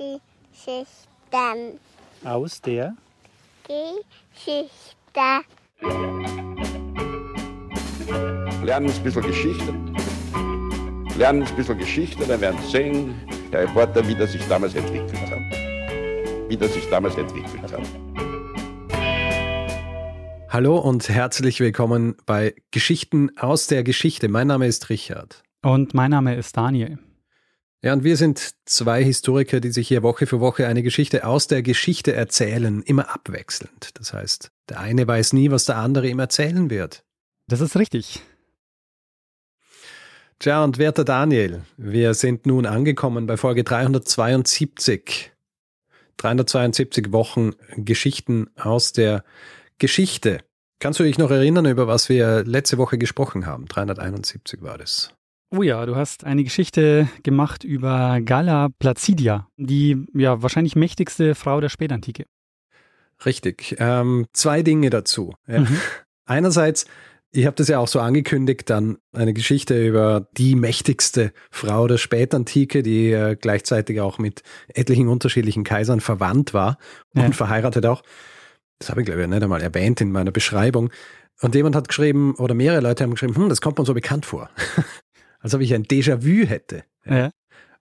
Geschichten. Aus der Geschichte. Lernen ein bisschen Geschichte. Lernen ein bisschen Geschichte, dann werden Sie sehen, der Reporter, wie das sich damals entwickelt hat. Wie das sich damals entwickelt hat. Hallo und herzlich willkommen bei Geschichten aus der Geschichte. Mein Name ist Richard. Und mein Name ist Daniel. Ja, und wir sind zwei Historiker, die sich hier Woche für Woche eine Geschichte aus der Geschichte erzählen, immer abwechselnd. Das heißt, der eine weiß nie, was der andere ihm erzählen wird. Das ist richtig. Tja, und werter Daniel, wir sind nun angekommen bei Folge 372. 372 Wochen Geschichten aus der Geschichte. Kannst du dich noch erinnern, über was wir letzte Woche gesprochen haben? 371 war das. Oh ja, du hast eine Geschichte gemacht über Galla Placidia, die ja wahrscheinlich mächtigste Frau der Spätantike. Richtig. Ähm, zwei Dinge dazu. Ja. Mhm. Einerseits, ich habe das ja auch so angekündigt, dann eine Geschichte über die mächtigste Frau der Spätantike, die äh, gleichzeitig auch mit etlichen unterschiedlichen Kaisern verwandt war und ja. verheiratet auch. Das habe ich, glaube ich, nicht einmal erwähnt in meiner Beschreibung. Und jemand hat geschrieben, oder mehrere Leute haben geschrieben, hm, das kommt mir so bekannt vor. Als ob ich ein Déjà-vu hätte. Ja.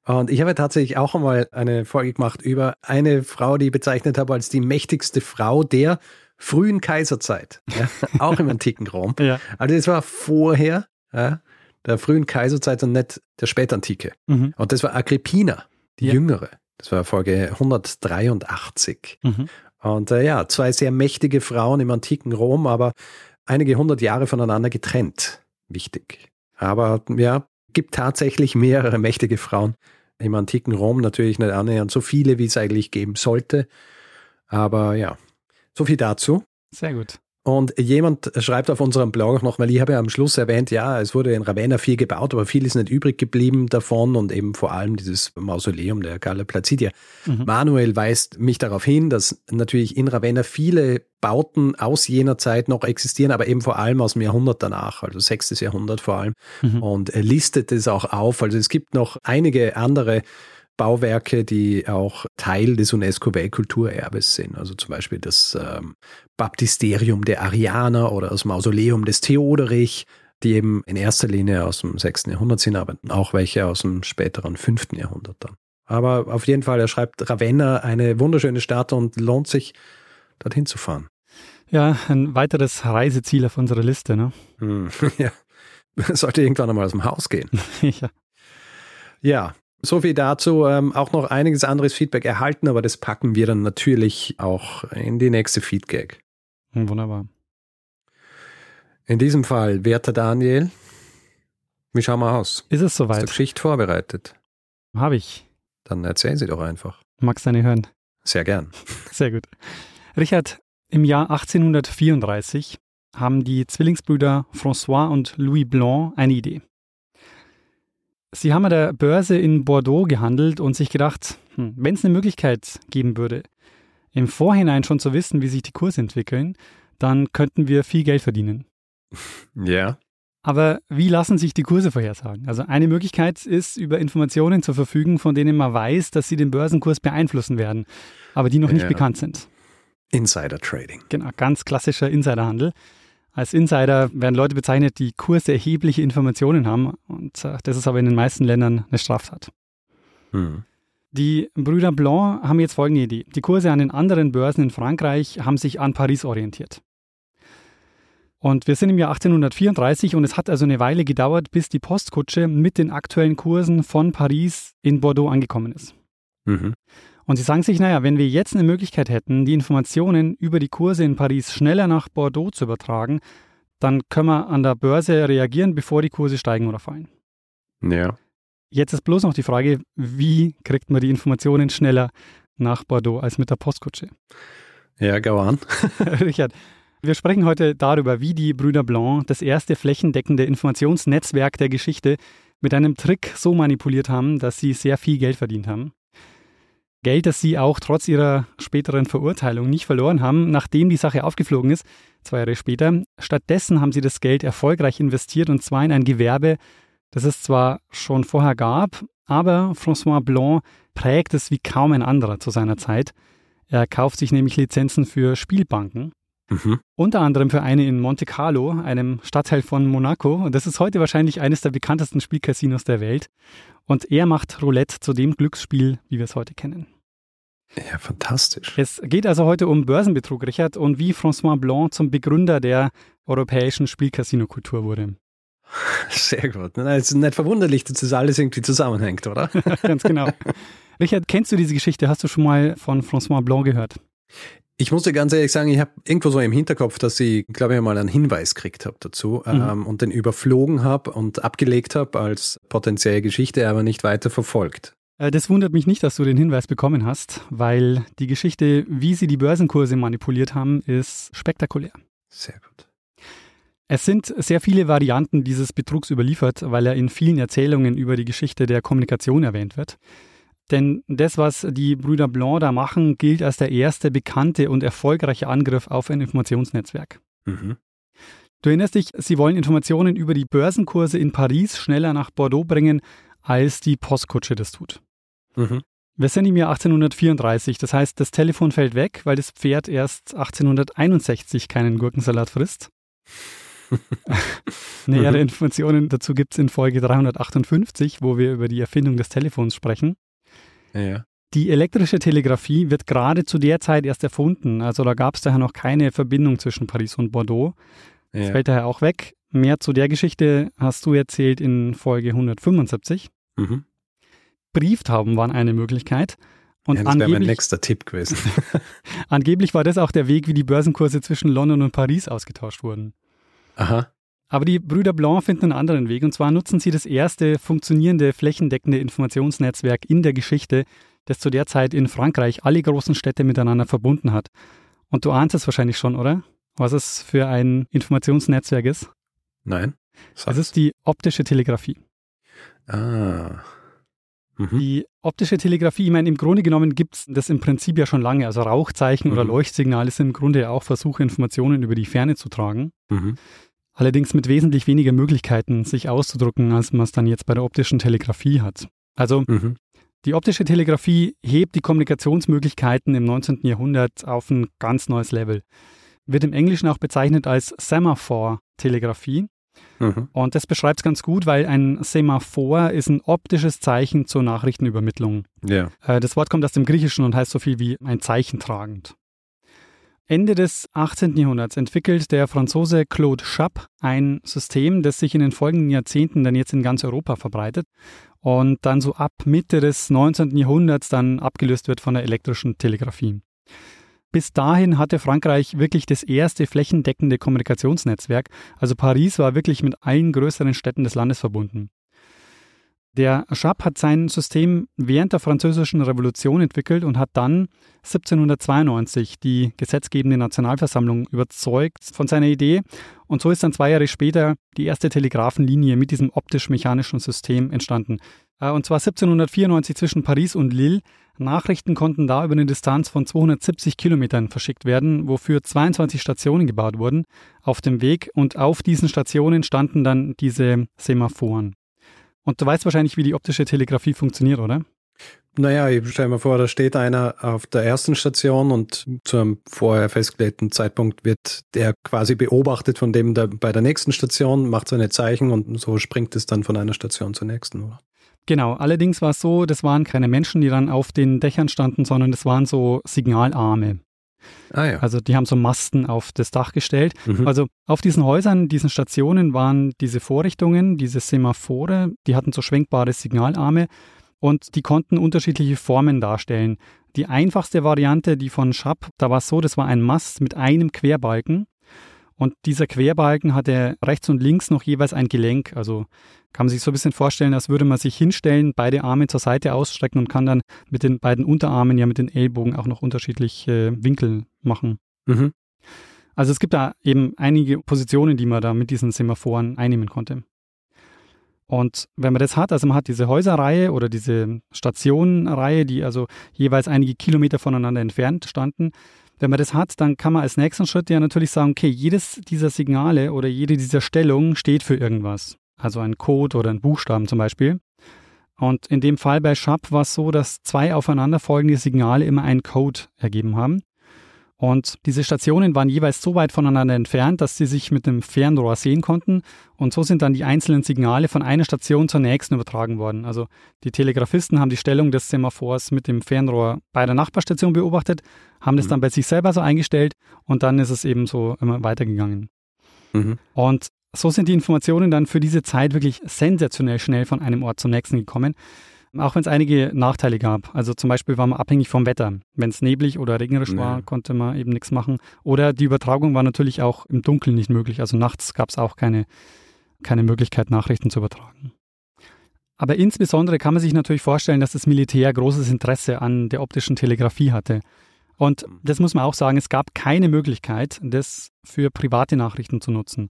Und ich habe tatsächlich auch einmal eine Folge gemacht über eine Frau, die ich bezeichnet habe als die mächtigste Frau der frühen Kaiserzeit. Ja, auch im antiken Rom. Ja. Also das war vorher ja, der frühen Kaiserzeit und nicht der Spätantike. Mhm. Und das war Agrippina, die jüngere. Das war Folge 183. Mhm. Und äh, ja, zwei sehr mächtige Frauen im antiken Rom, aber einige hundert Jahre voneinander getrennt. Wichtig. Aber ja, gibt tatsächlich mehrere mächtige Frauen im antiken Rom. Natürlich nicht annähernd so viele, wie es eigentlich geben sollte. Aber ja, so viel dazu. Sehr gut. Und jemand schreibt auf unserem Blog auch noch, weil ich habe ja am Schluss erwähnt, ja, es wurde in Ravenna viel gebaut, aber viel ist nicht übrig geblieben davon und eben vor allem dieses Mausoleum der Galla Placidia. Mhm. Manuel weist mich darauf hin, dass natürlich in Ravenna viele Bauten aus jener Zeit noch existieren, aber eben vor allem aus dem Jahrhundert danach, also 6. Jahrhundert vor allem. Mhm. Und er listet es auch auf. Also es gibt noch einige andere Bauwerke, die auch Teil des UNESCO-Weltkulturerbes sind. Also zum Beispiel das ähm, Baptisterium der Arianer oder das Mausoleum des Theoderich, die eben in erster Linie aus dem 6. Jahrhundert sind, aber auch welche aus dem späteren 5. Jahrhundert dann. Aber auf jeden Fall, er schreibt Ravenna, eine wunderschöne Stadt und lohnt sich, dorthin zu fahren. Ja, ein weiteres Reiseziel auf unserer Liste, ne? Hm, ja, sollte irgendwann einmal aus dem Haus gehen. ja. Ja, so viel dazu. Ähm, auch noch einiges anderes Feedback erhalten, aber das packen wir dann natürlich auch in die nächste Feedgag. Wunderbar. In diesem Fall, werter Daniel, wie schauen wir aus? Ist es Hast du soweit? Geschichte vorbereitet? Habe ich. Dann erzähl sie doch einfach. Magst du eine hören? Sehr gern. Sehr gut. Richard, im Jahr 1834 haben die Zwillingsbrüder François und Louis Blanc eine Idee. Sie haben an der Börse in Bordeaux gehandelt und sich gedacht, hm, wenn es eine Möglichkeit geben würde, im Vorhinein schon zu wissen, wie sich die Kurse entwickeln, dann könnten wir viel Geld verdienen. Ja. Aber wie lassen sich die Kurse vorhersagen? Also eine Möglichkeit ist, über Informationen zu verfügen, von denen man weiß, dass sie den Börsenkurs beeinflussen werden, aber die noch nicht Ja. bekannt sind. Insider Trading. Genau, ganz klassischer Insiderhandel. Als Insider werden Leute bezeichnet, die Kurse erhebliche Informationen haben und äh, das ist aber in den meisten Ländern eine Straftat. Hm. Die Brüder Blanc haben jetzt folgende Idee. Die Kurse an den anderen Börsen in Frankreich haben sich an Paris orientiert. Und wir sind im Jahr 1834 und es hat also eine Weile gedauert, bis die Postkutsche mit den aktuellen Kursen von Paris in Bordeaux angekommen ist. Mhm. Und sie sagen sich, naja, wenn wir jetzt eine Möglichkeit hätten, die Informationen über die Kurse in Paris schneller nach Bordeaux zu übertragen, dann können wir an der Börse reagieren, bevor die Kurse steigen oder fallen. Ja. Jetzt ist bloß noch die Frage, wie kriegt man die Informationen schneller nach Bordeaux als mit der Postkutsche? Ja, go on. Richard, wir sprechen heute darüber, wie die Brüder Blanc das erste flächendeckende Informationsnetzwerk der Geschichte mit einem Trick so manipuliert haben, dass sie sehr viel Geld verdient haben. Geld, das sie auch trotz ihrer späteren Verurteilung nicht verloren haben, nachdem die Sache aufgeflogen ist, zwei Jahre später. Stattdessen haben sie das Geld erfolgreich investiert und zwar in ein Gewerbe, das es zwar schon vorher gab, Aber François Blanc prägt es wie kaum ein anderer zu seiner Zeit. Er kauft sich nämlich Lizenzen für Spielbanken. Mhm. Unter anderem für eine in Monte Carlo, einem Stadtteil von Monaco. Und das ist heute wahrscheinlich eines der bekanntesten Spielcasinos der Welt. Und er macht Roulette zu dem Glücksspiel, wie wir es heute kennen. Ja, fantastisch. Es geht also heute um Börsenbetrug, Richard, und wie François Blanc zum Begründer der europäischen Spielcasino-Kultur wurde. Sehr gut. Es ist nicht verwunderlich, dass das alles irgendwie zusammenhängt, oder? Ganz genau. Richard, kennst du diese Geschichte? Hast du schon mal von François Blanc gehört? Ich muss dir ganz ehrlich sagen, ich habe irgendwo so im Hinterkopf, dass ich, glaube ich, mal einen Hinweis gekriegt habe dazu Mhm. ähm, und den überflogen habe und abgelegt habe als potenzielle Geschichte, aber nicht weiter verfolgt. Äh, Das wundert mich nicht, dass du den Hinweis bekommen hast, weil die Geschichte, wie sie die Börsenkurse manipuliert haben, ist spektakulär. Sehr gut. Es sind sehr viele Varianten dieses Betrugs überliefert, weil er in vielen Erzählungen über die Geschichte der Kommunikation erwähnt wird. Denn das, was die Brüder Blanc da machen, gilt als der erste bekannte und erfolgreiche Angriff auf ein Informationsnetzwerk. Mhm. Du erinnerst dich, sie wollen Informationen über die Börsenkurse in Paris schneller nach Bordeaux bringen, als die Postkutsche das tut. Mhm. Wir sind im Jahr 1834, das heißt, das Telefon fällt weg, weil das Pferd erst 1861 keinen Gurkensalat frisst. Nähere Mhm. Informationen dazu gibt es in Folge 358, wo wir über die Erfindung des Telefons sprechen. Ja. Die elektrische Telegrafie wird gerade zu der Zeit erst erfunden, also da gab es daher noch keine Verbindung zwischen Paris und Bordeaux. Das ja. fällt daher auch weg. Mehr zu der Geschichte hast du erzählt in Folge 175. Mhm. Brieftauben waren eine Möglichkeit. Und ja, das wäre mein nächster Tipp gewesen. angeblich war das auch der Weg, wie die Börsenkurse zwischen London und Paris ausgetauscht wurden. Aha. Aber die Brüder Blanc finden einen anderen Weg und zwar nutzen sie das erste funktionierende flächendeckende Informationsnetzwerk in der Geschichte, das zu der Zeit in Frankreich alle großen Städte miteinander verbunden hat. Und du ahnst es wahrscheinlich schon, oder? Was es für ein Informationsnetzwerk ist? Nein. Es ist die optische Telegrafie. ah. Mhm. Die optische Telegrafie, ich meine, im Grunde genommen gibt es das im Prinzip ja schon lange. Also Rauchzeichen oder Mhm. Leuchtsignale sind im Grunde ja auch Versuche, Informationen über die Ferne zu tragen. Mhm. Allerdings mit wesentlich weniger Möglichkeiten, sich auszudrucken, als man es dann jetzt bei der optischen Telegrafie hat. Also Mhm. die optische Telegrafie hebt die Kommunikationsmöglichkeiten im 19. Jahrhundert auf ein ganz neues Level. Wird im Englischen auch bezeichnet als Semaphore-Telegrafie. Mhm. Und das beschreibt es ganz gut, weil ein Semaphor ist ein optisches Zeichen zur Nachrichtenübermittlung. Ja. Äh, Das Wort kommt aus dem Griechischen und heißt so viel wie ein Zeichen tragend. Ende des 18. Jahrhunderts entwickelt der Franzose Claude Schapp ein System, das sich in den folgenden Jahrzehnten dann jetzt in ganz Europa verbreitet und dann so ab Mitte des 19. Jahrhunderts dann abgelöst wird von der elektrischen Telegrafie. Bis dahin hatte Frankreich wirklich das erste flächendeckende Kommunikationsnetzwerk. Also Paris war wirklich mit allen größeren Städten des Landes verbunden. Der Schapp hat sein System während der Französischen Revolution entwickelt und hat dann 1792 die gesetzgebende Nationalversammlung überzeugt von seiner Idee. Und so ist dann zwei Jahre später die erste Telegrafenlinie mit diesem optisch-mechanischen System entstanden. Äh, Und zwar 1794 zwischen Paris und Lille. Nachrichten konnten da über eine Distanz von 270 Kilometern verschickt werden, wofür 22 Stationen gebaut wurden auf dem Weg. Und auf diesen Stationen standen dann diese Semaphoren. Und du weißt wahrscheinlich, wie die optische Telegrafie funktioniert, oder? Naja, ich stelle mir vor, da steht einer auf der ersten Station und zu einem vorher festgelegten Zeitpunkt wird der quasi beobachtet von dem der bei der nächsten Station, macht seine Zeichen und so springt es dann von einer Station zur nächsten. Oder? Genau, allerdings war es so, das waren keine Menschen, die dann auf den Dächern standen, sondern das waren so Signalarme. Ah ja. Also die haben so Masten auf das Dach gestellt. Mhm. Also auf diesen Häusern, diesen Stationen waren diese Vorrichtungen, diese Semaphore, die hatten so schwenkbare Signalarme und die konnten unterschiedliche Formen darstellen. Die einfachste Variante, die von Schapp, da war es so, das war ein Mast mit einem Querbalken und dieser Querbalken hatte rechts und links noch jeweils ein Gelenk. Also kann man sich so ein bisschen vorstellen, als würde man sich hinstellen, beide Arme zur Seite ausstrecken und kann dann mit den beiden Unterarmen ja mit den Ellbogen auch noch unterschiedliche Winkel machen. Mhm. Also es gibt da eben einige Positionen, die man da mit diesen Semaphoren einnehmen konnte. Und wenn man das hat, also man hat diese Häuserreihe oder diese Stationenreihe, die also jeweils einige Kilometer voneinander entfernt standen, wenn man das hat, dann kann man als nächsten Schritt ja natürlich sagen, okay, jedes dieser Signale oder jede dieser Stellungen steht für irgendwas. Also ein Code oder ein Buchstaben zum Beispiel. Und in dem Fall bei Schapp war es so, dass zwei aufeinanderfolgende Signale immer einen Code ergeben haben. Und diese Stationen waren jeweils so weit voneinander entfernt, dass sie sich mit einem Fernrohr sehen konnten. Und so sind dann die einzelnen Signale von einer Station zur nächsten übertragen worden. Also die Telegrafisten haben die Stellung des Semaphors mit dem Fernrohr bei der Nachbarstation beobachtet, haben das mhm. dann bei sich selber so eingestellt und dann ist es eben so immer weitergegangen. Mhm. Und so sind die Informationen dann für diese Zeit wirklich sensationell schnell von einem Ort zum nächsten gekommen. Auch wenn es einige Nachteile gab. Also zum Beispiel war man abhängig vom Wetter. Wenn es neblig oder regnerisch nee. war, konnte man eben nichts machen. Oder die Übertragung war natürlich auch im Dunkeln nicht möglich. Also nachts gab es auch keine, keine Möglichkeit, Nachrichten zu übertragen. Aber insbesondere kann man sich natürlich vorstellen, dass das Militär großes Interesse an der optischen Telegrafie hatte. Und das muss man auch sagen, es gab keine Möglichkeit, das für private Nachrichten zu nutzen.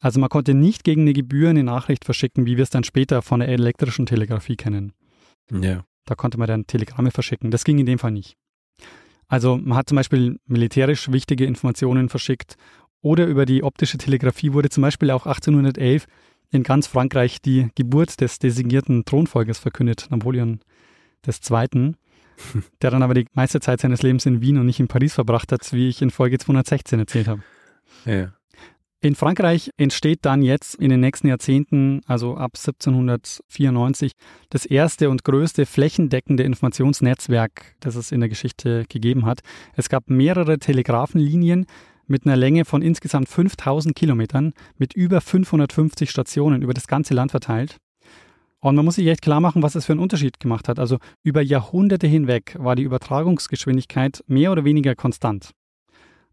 Also man konnte nicht gegen eine Gebühr eine Nachricht verschicken, wie wir es dann später von der elektrischen Telegrafie kennen. Ja. Da konnte man dann Telegramme verschicken. Das ging in dem Fall nicht. Also man hat zum Beispiel militärisch wichtige Informationen verschickt oder über die optische Telegrafie wurde zum Beispiel auch 1811 in ganz Frankreich die Geburt des designierten Thronfolgers verkündet, Napoleon II., der dann aber die meiste Zeit seines Lebens in Wien und nicht in Paris verbracht hat, wie ich in Folge 216 erzählt habe. Ja. In Frankreich entsteht dann jetzt in den nächsten Jahrzehnten, also ab 1794, das erste und größte flächendeckende Informationsnetzwerk, das es in der Geschichte gegeben hat. Es gab mehrere Telegrafenlinien mit einer Länge von insgesamt 5000 Kilometern mit über 550 Stationen über das ganze Land verteilt. Und man muss sich echt klar machen, was es für einen Unterschied gemacht hat. Also über Jahrhunderte hinweg war die Übertragungsgeschwindigkeit mehr oder weniger konstant.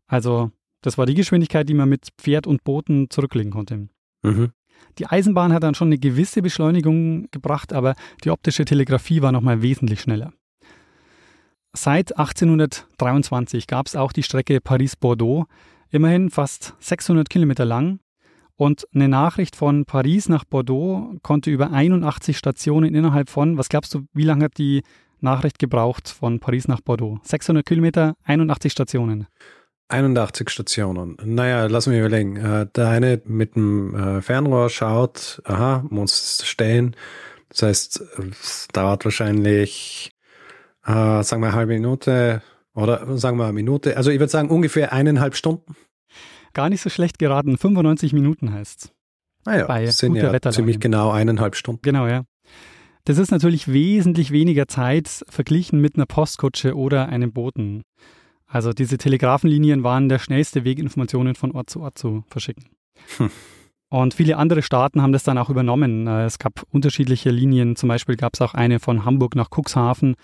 Also das war die Geschwindigkeit, die man mit Pferd und Booten zurücklegen konnte. Mhm. Die Eisenbahn hat dann schon eine gewisse Beschleunigung gebracht, aber die optische Telegrafie war nochmal wesentlich schneller. Seit 1823 gab es auch die Strecke Paris-Bordeaux, immerhin fast 600 Kilometer lang. Und eine Nachricht von Paris nach Bordeaux konnte über 81 Stationen innerhalb von, was glaubst du, wie lange hat die Nachricht gebraucht von Paris nach Bordeaux? 600 Kilometer, 81 Stationen. 81 Stationen. Naja, lass mich überlegen. Äh, der eine mit dem äh, Fernrohr schaut, aha, muss stellen. Das heißt, es dauert wahrscheinlich, äh, sagen wir eine halbe Minute oder sagen wir eine Minute. Also ich würde sagen ungefähr eineinhalb Stunden. Gar nicht so schlecht geraten. 95 Minuten heißt es. Naja, Bei sind ja Wetterlage. ziemlich genau eineinhalb Stunden. Genau, ja. Das ist natürlich wesentlich weniger Zeit verglichen mit einer Postkutsche oder einem Boten. Also diese Telegrafenlinien waren der schnellste Weg, Informationen von Ort zu Ort zu verschicken. Hm. Und viele andere Staaten haben das dann auch übernommen. Äh, es gab unterschiedliche Linien. Zum Beispiel gab es auch eine von Hamburg nach Cuxhaven.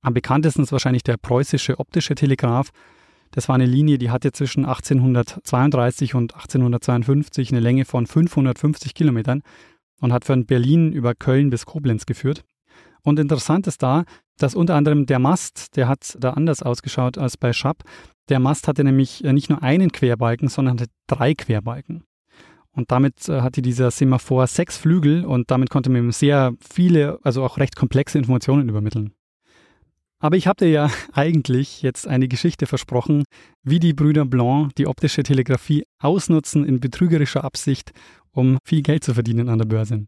Am bekanntesten ist wahrscheinlich der preußische optische Telegraph. Das war eine Linie, die hatte zwischen 1832 und 1852 eine Länge von 550 Kilometern und hat von Berlin über Köln bis Koblenz geführt. Und interessant ist da, dass unter anderem der Mast, der hat da anders ausgeschaut als bei Schapp. Der Mast hatte nämlich äh, nicht nur einen Querbalken, sondern hatte drei Querbalken. Und damit äh, hatte dieser Semaphor sechs Flügel und damit konnte man ihm sehr viele, also auch recht komplexe Informationen übermitteln. Aber ich habe dir ja eigentlich jetzt eine Geschichte versprochen, wie die Brüder Blanc die optische Telegrafie ausnutzen in betrügerischer Absicht, um viel Geld zu verdienen an der Börse.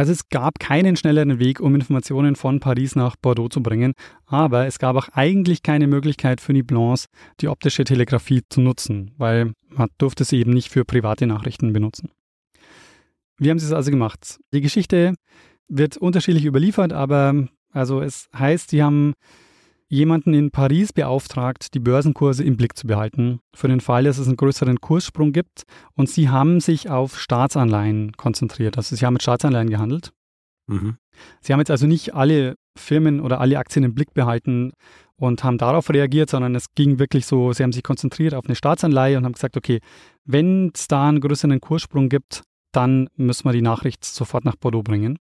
Also es gab keinen schnelleren Weg, um Informationen von Paris nach Bordeaux zu bringen, aber es gab auch eigentlich keine Möglichkeit für die Blancs, die optische Telegrafie zu nutzen, weil man durfte sie eben nicht für private Nachrichten benutzen. Wie haben sie es also gemacht? Die Geschichte wird unterschiedlich überliefert, aber also es heißt, sie haben jemanden in Paris beauftragt, die Börsenkurse im Blick zu behalten, für den Fall, dass es einen größeren Kurssprung gibt. Und sie haben sich auf Staatsanleihen konzentriert. Also sie haben mit Staatsanleihen gehandelt. Mhm. Sie haben jetzt also nicht alle Firmen oder alle Aktien im Blick behalten und haben darauf reagiert, sondern es ging wirklich so, sie haben sich konzentriert auf eine Staatsanleihe und haben gesagt, okay, wenn es da einen größeren Kurssprung gibt, dann müssen wir die Nachricht sofort nach Bordeaux bringen,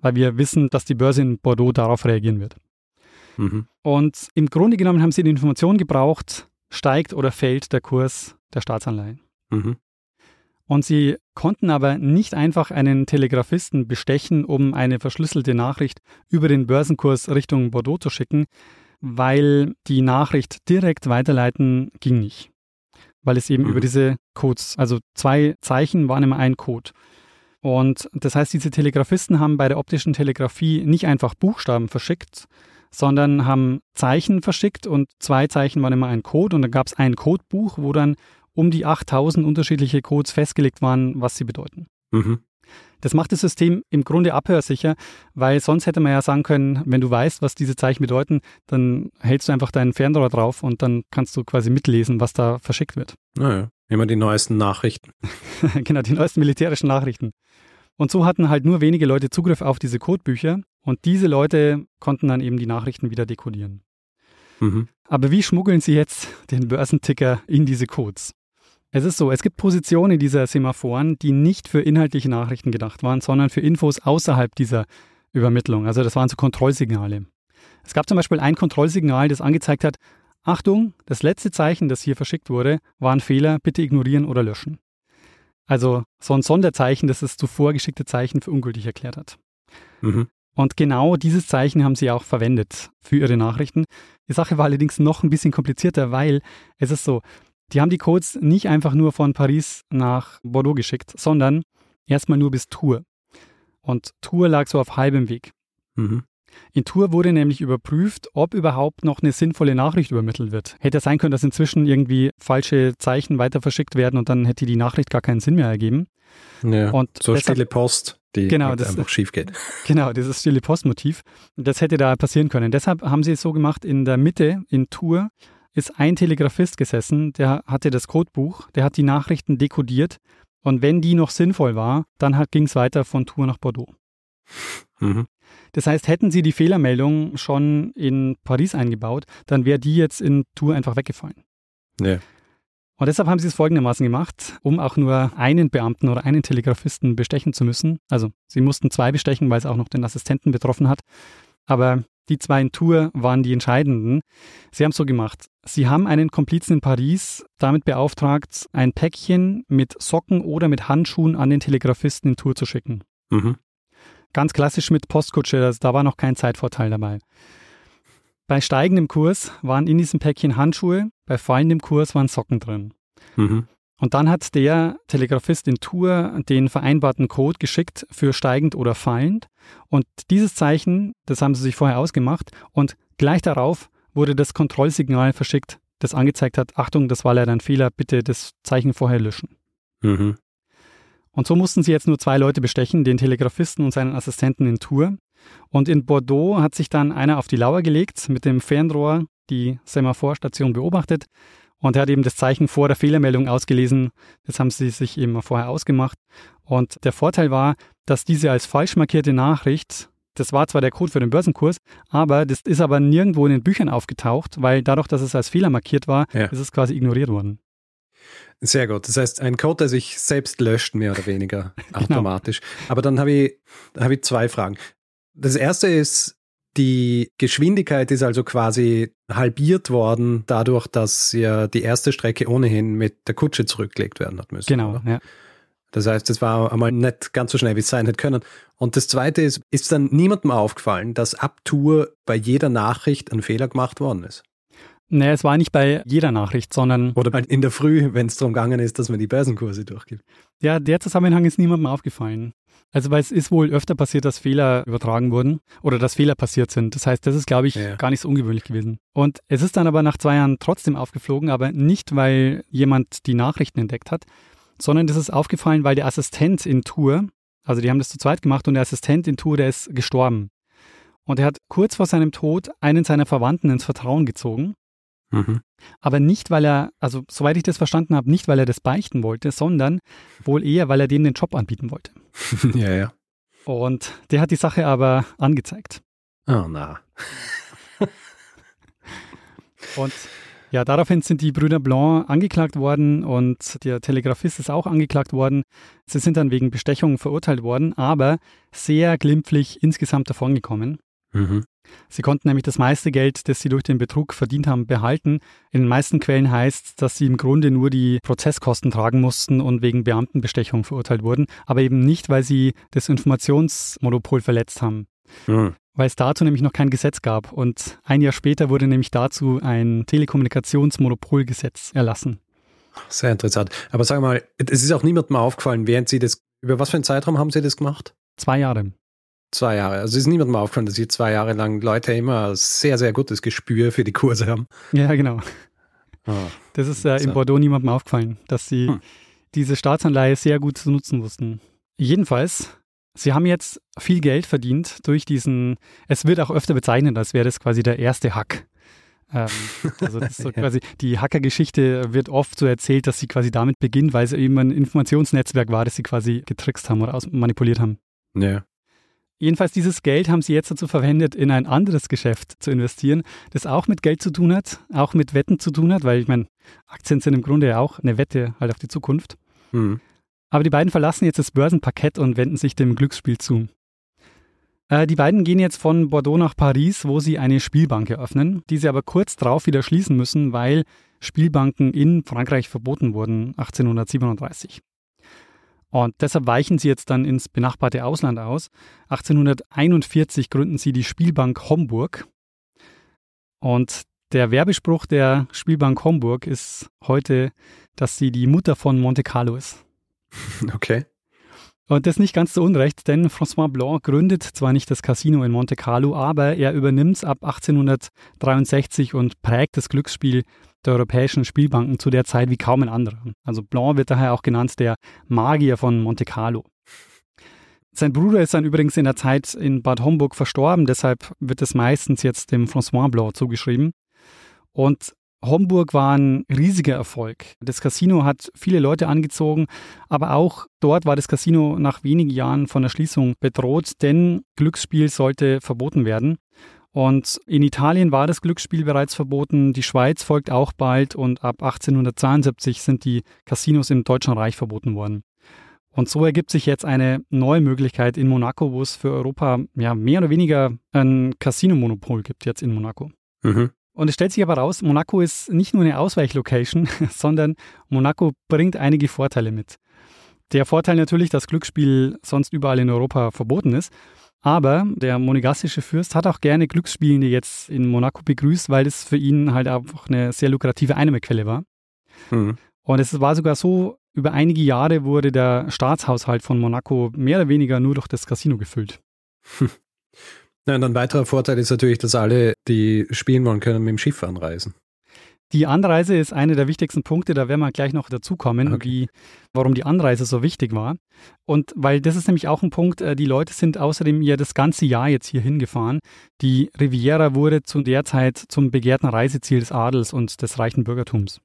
weil wir wissen, dass die Börse in Bordeaux darauf reagieren wird. Mhm. Und im Grunde genommen haben sie die Information gebraucht, steigt oder fällt der Kurs der Staatsanleihen. Mhm. Und sie konnten aber nicht einfach einen Telegrafisten bestechen, um eine verschlüsselte Nachricht über den Börsenkurs Richtung Bordeaux zu schicken, weil die Nachricht direkt weiterleiten ging nicht. Weil es eben mhm. über diese Codes, also zwei Zeichen waren immer ein Code. Und das heißt, diese Telegrafisten haben bei der optischen Telegrafie nicht einfach Buchstaben verschickt, sondern haben Zeichen verschickt und zwei Zeichen waren immer ein Code und dann gab es ein Codebuch, wo dann um die 8000 unterschiedliche Codes festgelegt waren, was sie bedeuten. Mhm. Das macht das System im Grunde abhörsicher, weil sonst hätte man ja sagen können, wenn du weißt, was diese Zeichen bedeuten, dann hältst du einfach deinen Fernrohr drauf und dann kannst du quasi mitlesen, was da verschickt wird. Naja, immer die neuesten Nachrichten. genau, die neuesten militärischen Nachrichten. Und so hatten halt nur wenige Leute Zugriff auf diese Codebücher und diese Leute konnten dann eben die Nachrichten wieder dekodieren. Mhm. Aber wie schmuggeln sie jetzt den Börsenticker in diese Codes? Es ist so, es gibt Positionen dieser Semaphoren, die nicht für inhaltliche Nachrichten gedacht waren, sondern für Infos außerhalb dieser Übermittlung. Also das waren so Kontrollsignale. Es gab zum Beispiel ein Kontrollsignal, das angezeigt hat, Achtung, das letzte Zeichen, das hier verschickt wurde, war ein Fehler, bitte ignorieren oder löschen. Also so ein Sonderzeichen, das das zuvor geschickte Zeichen für ungültig erklärt hat. Mhm. Und genau dieses Zeichen haben sie auch verwendet für ihre Nachrichten. Die Sache war allerdings noch ein bisschen komplizierter, weil es ist so, die haben die Codes nicht einfach nur von Paris nach Bordeaux geschickt, sondern erstmal nur bis Tours. Und Tours lag so auf halbem Weg. Mhm. In Tours wurde nämlich überprüft, ob überhaupt noch eine sinnvolle Nachricht übermittelt wird. Hätte sein können, dass inzwischen irgendwie falsche Zeichen weiter verschickt werden und dann hätte die Nachricht gar keinen Sinn mehr ergeben. Ja, Und so deshalb- stille Post, die Genau, halt das- einfach schief geht. Genau, dieses stille Postmotiv. Das hätte da passieren können. Deshalb haben sie es so gemacht, in der Mitte, in Tours, ist ein Telegrafist gesessen, der hatte das Codebuch, der hat die Nachrichten dekodiert und wenn die noch sinnvoll war, dann ging es weiter von Tours nach Bordeaux. Mhm. Das heißt, hätten sie die Fehlermeldung schon in Paris eingebaut, dann wäre die jetzt in Tours einfach weggefallen. Ja. Und deshalb haben sie es folgendermaßen gemacht, um auch nur einen Beamten oder einen Telegrafisten bestechen zu müssen. Also sie mussten zwei bestechen, weil es auch noch den Assistenten betroffen hat. Aber die zwei in Tours waren die entscheidenden. Sie haben es so gemacht. Sie haben einen Komplizen in Paris damit beauftragt, ein Päckchen mit Socken oder mit Handschuhen an den Telegrafisten in Tours zu schicken. Mhm. Ganz klassisch mit Postkutsche, das, da war noch kein Zeitvorteil dabei. Bei steigendem Kurs waren in diesem Päckchen Handschuhe, bei fallendem Kurs waren Socken drin. Mhm. Und dann hat der Telegrafist in Tours den vereinbarten Code geschickt für steigend oder fallend. Und dieses Zeichen, das haben sie sich vorher ausgemacht. Und gleich darauf wurde das Kontrollsignal verschickt, das angezeigt hat, Achtung, das war leider ein Fehler, bitte das Zeichen vorher löschen. Mhm. Und so mussten sie jetzt nur zwei Leute bestechen, den Telegrafisten und seinen Assistenten in Tours. Und in Bordeaux hat sich dann einer auf die Lauer gelegt, mit dem Fernrohr die Semaphorstation beobachtet und er hat eben das Zeichen vor der Fehlermeldung ausgelesen. Das haben sie sich eben vorher ausgemacht. Und der Vorteil war, dass diese als falsch markierte Nachricht, das war zwar der Code für den Börsenkurs, aber das ist aber nirgendwo in den Büchern aufgetaucht, weil dadurch, dass es als Fehler markiert war, Ja. ist es quasi ignoriert worden. Sehr gut. Das heißt, ein Code, der sich selbst löscht, mehr oder weniger Genau. automatisch. Aber dann habe ich, habe ich zwei Fragen. Das erste ist, die Geschwindigkeit ist also quasi halbiert worden, dadurch, dass ja die erste Strecke ohnehin mit der Kutsche zurückgelegt werden hat müssen. Genau, ja. Das heißt, es war einmal nicht ganz so schnell, wie es sein hätte können. Und das zweite ist, ist dann niemandem aufgefallen, dass ab Tour bei jeder Nachricht ein Fehler gemacht worden ist? Naja, es war nicht bei jeder Nachricht, sondern Oder halt in der Früh, wenn es darum gegangen ist, dass man die Börsenkurse durchgibt. ja, der Zusammenhang ist niemandem aufgefallen. Also weil es ist wohl öfter passiert, dass Fehler übertragen wurden oder dass Fehler passiert sind. Das heißt, das ist, glaube ich, Ja. gar nicht so ungewöhnlich gewesen. Und es ist dann aber nach zwei Jahren trotzdem aufgeflogen, aber nicht, weil jemand die Nachrichten entdeckt hat, sondern das ist aufgefallen, weil der Assistent in Tour, also die haben das zu zweit gemacht und der Assistent in Tour, der ist gestorben. Und er hat kurz vor seinem Tod einen seiner Verwandten ins Vertrauen gezogen Mhm. aber nicht, weil er, also soweit ich das verstanden habe, nicht, weil er das beichten wollte, sondern wohl eher, weil er dem den Job anbieten wollte. ja, ja. Und der hat die Sache aber angezeigt. Oh, na. Und ja, daraufhin sind die Brüder Blanc angeklagt worden und der Telegrafist ist auch angeklagt worden. Sie sind dann wegen Bestechung verurteilt worden, aber sehr glimpflich insgesamt davongekommen. Mhm. Sie konnten nämlich das meiste Geld, das sie durch den Betrug verdient haben, behalten. In den meisten Quellen heißt es, dass sie im Grunde nur die Prozesskosten tragen mussten und wegen Beamtenbestechung verurteilt wurden, aber eben nicht, weil sie das Informationsmonopol verletzt haben. Mhm. Weil es dazu nämlich noch kein Gesetz gab. Und ein Jahr später wurde nämlich dazu ein Telekommunikationsmonopolgesetz erlassen. Sehr interessant. Aber sag mal, es ist auch niemandem aufgefallen, während Sie das Über was für einen Zeitraum haben Sie das gemacht? Zwei Jahre. Zwei Jahre. Also ist niemandem aufgefallen, dass hier zwei Jahre lang Leute immer sehr, sehr gutes Gespür für die Kurse haben. Ja, genau. Ah. Das ist äh, in So. Bordeaux niemandem aufgefallen, dass sie Hm. diese Staatsanleihe sehr gut zu nutzen wussten. Jedenfalls, sie haben jetzt viel Geld verdient durch diesen, es wird auch öfter bezeichnet, als wäre das quasi der erste Hack. Ähm, also das ist so quasi, die Hacker-Geschichte wird oft so erzählt, dass sie quasi damit beginnt, weil es eben ein Informationsnetzwerk war, das sie quasi getrickst haben oder manipuliert haben. Ja. Jedenfalls dieses Geld haben sie jetzt dazu verwendet, in ein anderes Geschäft zu investieren, das auch mit Geld zu tun hat, auch mit Wetten zu tun hat, weil ich meine, Aktien sind im Grunde ja auch eine Wette halt auf die Zukunft. Hm. Aber die beiden verlassen jetzt das Börsenparkett und wenden sich dem Glücksspiel zu. Äh, die beiden gehen jetzt von Bordeaux nach Paris, wo sie eine Spielbank eröffnen, die sie aber kurz darauf wieder schließen müssen, weil Spielbanken in Frankreich verboten wurden 1837. Und deshalb weichen sie jetzt dann ins benachbarte Ausland aus. 1841 gründen sie die Spielbank Homburg. Und der Werbespruch der Spielbank Homburg ist heute, dass sie die Mutter von Monte Carlo ist. Okay. Und das nicht ganz so unrecht, denn François Blanc gründet zwar nicht das Casino in Monte Carlo, aber er übernimmt es ab 1863 und prägt das Glücksspiel der europäischen Spielbanken zu der Zeit wie kaum ein anderer. Also Blanc wird daher auch genannt der Magier von Monte Carlo. Sein Bruder ist dann übrigens in der Zeit in Bad Homburg verstorben, deshalb wird es meistens jetzt dem François Blanc zugeschrieben. Und Homburg war ein riesiger Erfolg. Das Casino hat viele Leute angezogen, aber auch dort war das Casino nach wenigen Jahren von der Schließung bedroht, denn Glücksspiel sollte verboten werden. Und in Italien war das Glücksspiel bereits verboten, die Schweiz folgt auch bald und ab 1872 sind die Casinos im Deutschen Reich verboten worden. Und so ergibt sich jetzt eine neue Möglichkeit in Monaco, wo es für Europa ja mehr oder weniger ein Casino-Monopol gibt jetzt in Monaco. Mhm. Und es stellt sich aber raus, Monaco ist nicht nur eine Ausweichlocation, sondern Monaco bringt einige Vorteile mit. Der Vorteil natürlich, dass Glücksspiel sonst überall in Europa verboten ist. Aber der monegassische Fürst hat auch gerne Glücksspielende jetzt in Monaco begrüßt, weil es für ihn halt einfach eine sehr lukrative Einnahmequelle war. Mhm. Und es war sogar so, über einige Jahre wurde der Staatshaushalt von Monaco mehr oder weniger nur durch das Casino gefüllt. Ja, und ein weiterer Vorteil ist natürlich, dass alle, die spielen wollen, können mit dem Schiff anreisen. Die Anreise ist einer der wichtigsten Punkte, da werden wir gleich noch dazukommen, Okay. wie, warum die Anreise so wichtig war. Und weil das ist nämlich auch ein Punkt, äh, die Leute sind außerdem ja das ganze Jahr jetzt hier hingefahren. Die Riviera wurde zu der Zeit zum begehrten Reiseziel des Adels und des reichen Bürgertums.